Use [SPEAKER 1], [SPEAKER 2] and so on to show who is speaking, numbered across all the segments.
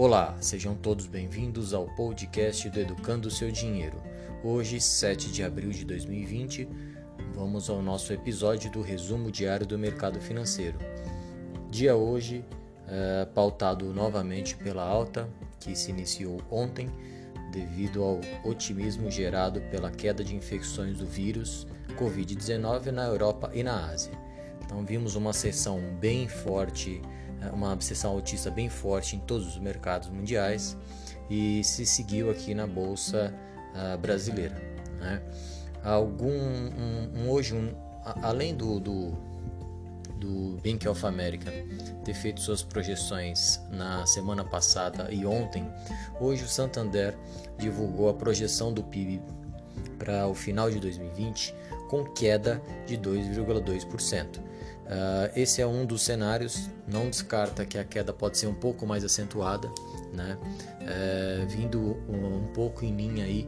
[SPEAKER 1] Olá, sejam todos bem-vindos ao podcast do Educando o Seu Dinheiro. Hoje, 7 de abril de 2020, vamos ao nosso episódio do resumo diário do mercado financeiro. Dia hoje, é, pautado novamente pela alta que se iniciou ontem, devido ao otimismo gerado pela queda de infecções do vírus Covid-19 na Europa e na Ásia. Então, vimos uma sessão bem forte uma sessão autista bem forte em todos os mercados mundiais e se seguiu aqui na bolsa uh, brasileira. Né? Algum um, um, hoje um, além do, do, do Bank of America ter feito suas projeções na semana passada e ontem, hoje o Santander divulgou a projeção do PIB para o final de 2020 com queda de 2,2%. Uh, esse é um dos cenários, não descarta que a queda pode ser um pouco mais acentuada, né? Uh, vindo um, um, pouco em linha aí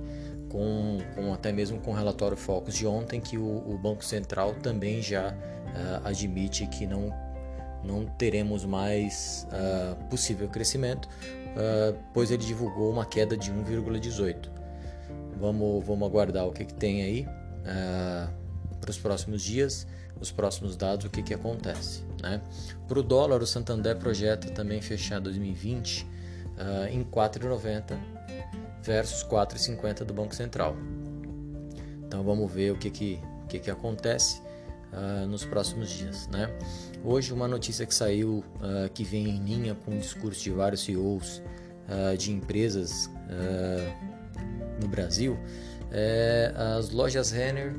[SPEAKER 1] com, com, até mesmo com o relatório Focus de ontem, que o, o Banco Central também já uh, admite que não, não teremos mais ah, possível crescimento, pois ele divulgou uma queda de 1,18. Vamos, vamos aguardar o que, que tem aí para os próximos dias os próximos dados, o que, que acontece. Né? Para o dólar, o Santander projeta também fechar 2020 uh, em 4,90 versus 4,50 do Banco Central. Então vamos ver o que, que, que, que acontece uh, nos próximos dias. Né? Hoje, uma notícia que saiu uh, que vem em linha com o discurso de vários CEOs uh, de empresas no Brasil é as lojas Renner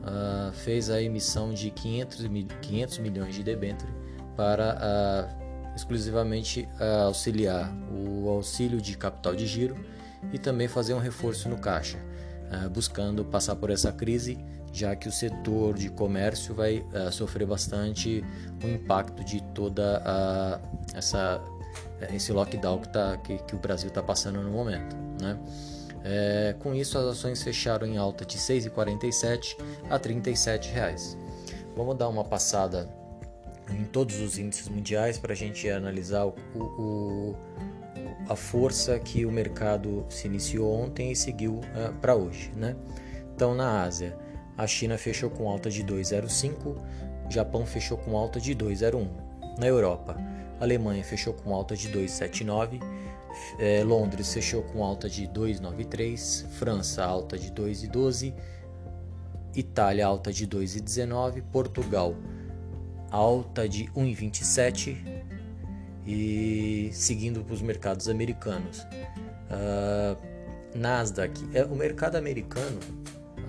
[SPEAKER 1] uh, fez a emissão de 500, 500 milhões de debênture para uh, exclusivamente uh, auxiliar o auxílio de capital de giro e também fazer um reforço no caixa, buscando passar por essa crise, já que o setor de comércio vai sofrer bastante o impacto de toda essa esse lockdown que, tá, que, que o Brasil está passando no momento, né? É, com isso, as ações fecharam em alta de 6,47 a 37 reais. Vamos dar uma passada em todos os índices mundiais para a gente analisar o, o, a força que o mercado se iniciou ontem e seguiu uh, para hoje. Né? Então, na Ásia, a China fechou com alta de 2,05, Japão fechou com alta de 2,01. Na Europa, Alemanha fechou com alta de 2,79 é, Londres fechou com alta de 2,93, França alta de 2,12, Itália alta de 2,19, Portugal alta de 1,27 e seguindo para os mercados americanos. Uh, Nasdaq, é, o mercado americano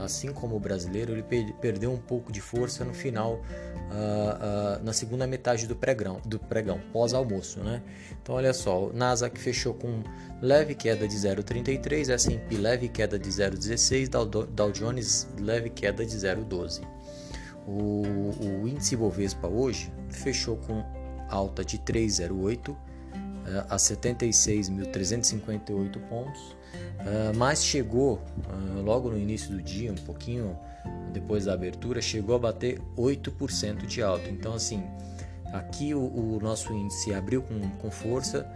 [SPEAKER 1] assim como o brasileiro, ele perdeu um pouco de força no final, uh, uh, na segunda metade do pregão, do pregão pós-almoço, né? Então, olha só, o Nasdaq fechou com leve queda de 0,33, S&P leve queda de 0,16, Dow, Jones leve queda de 0,12. O, o índice Bovespa hoje fechou com alta de 3,08 a 76.358 pontos, uh, mas chegou uh, logo no início do dia, um pouquinho depois da abertura, chegou a bater 8% de alta. Então, assim, aqui o, o nosso índice abriu com, com força,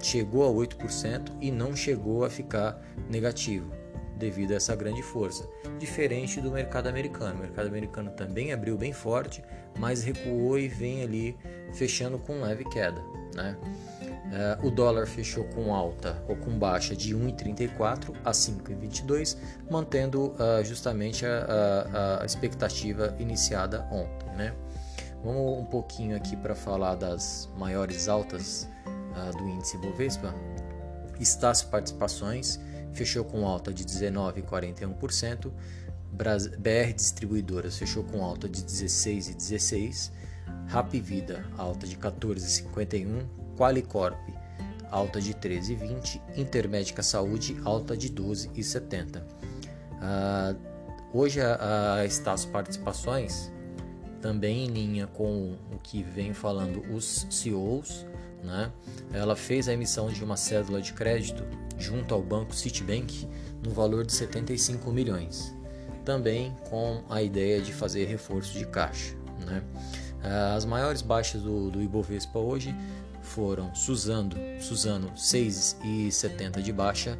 [SPEAKER 1] chegou a 8% e não chegou a ficar negativo devido a essa grande força, diferente do mercado americano. O mercado americano também abriu bem forte, mas recuou e vem ali fechando com leve queda. Né? Uh, o dólar fechou com alta ou com baixa de 1,34 a 5,22, mantendo uh, justamente a, expectativa iniciada ontem. Né? Vamos um pouquinho aqui para falar das maiores altas uh, do índice Bovespa. Estácio Participações fechou com alta de 19,41%. BR Distribuidoras fechou com alta de 16,16%. Rap Vida, alta de 14,51%. Qualicorp, alta de 13,20%. Intermédica Saúde, alta de 12,70%. Uh, hoje a, a Estácio Participações, também em linha com o que vem falando os CEOs, né? ela fez a emissão de uma cédula de crédito junto ao banco Citibank no valor de 75 milhões, também com a ideia de fazer reforço de caixa. Né? As maiores baixas do, do Ibovespa hoje foram Suzano, Suzano 6,70 de baixa,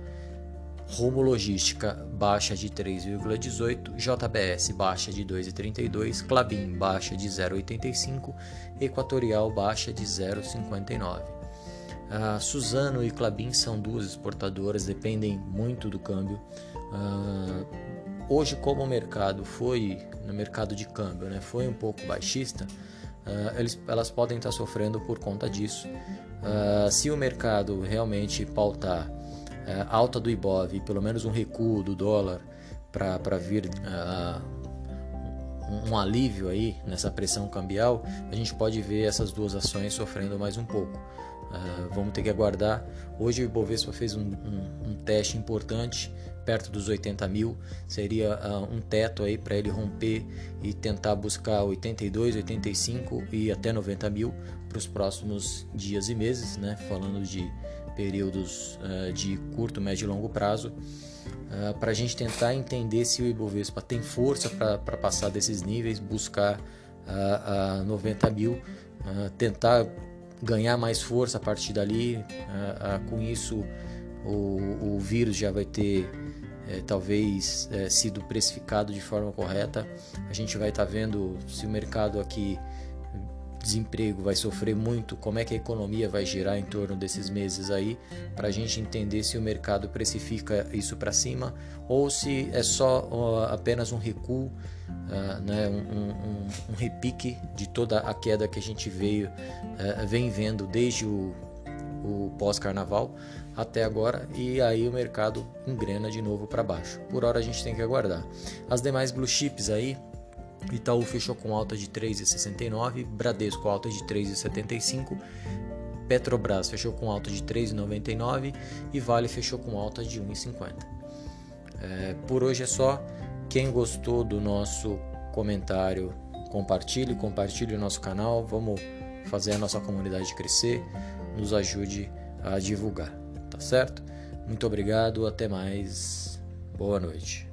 [SPEAKER 1] Rumo Logística baixa de 3,18, JBS baixa de 2,32, Clabin baixa de 0,85, Equatorial baixa de 0,59. Uh, Suzano e Clabin são duas exportadoras, dependem muito do câmbio. Uh, hoje, como o mercado foi no mercado de câmbio, né, foi um pouco baixista, uh, eles, elas podem estar sofrendo por conta disso. se o mercado realmente pautar é, alta do Ibov, pelo menos um recuo do dólar para vir uh, um, um alívio aí nessa pressão cambial, a gente pode ver essas duas ações sofrendo mais um pouco. Uh, vamos ter que aguardar. Hoje o Ibovespa fez um, um, um teste importante perto dos 80 mil, seria uh, um teto aí para ele romper e tentar buscar 82, 85 e até 90 mil para os próximos dias e meses, né? Falando de períodos uh, de curto, médio e longo prazo, uh, eh, para a gente tentar entender se o Ibovespa tem força para passar desses níveis, buscar uh, uh, 90 mil, tentar ganhar mais força a partir dali. com isso, o, o, vírus já vai ter talvez sido precificado de forma correta. A gente vai estar tá vendo se o mercado aqui desemprego vai sofrer muito, como é que a economia vai girar em torno desses meses aí, para a gente entender se o mercado precifica isso para cima ou se é só uh, apenas um recuo, uh, né, um, um, um, repique de toda a queda que a gente veio, uh, vem vendo desde o, o pós-carnaval até agora e aí o mercado engrena de novo para baixo. Por hora a gente tem que aguardar. As demais blue chips aí Itaú fechou com alta de 3,69, Bradesco alta de 3,75, Petrobras fechou com alta de 3,99 e Vale fechou com alta de 1,50. É, por hoje é só. Quem gostou do nosso comentário, compartilhe, compartilhe o nosso canal. Vamos fazer a nossa comunidade crescer. Nos ajude a divulgar, tá certo? Muito obrigado, até mais. Boa noite.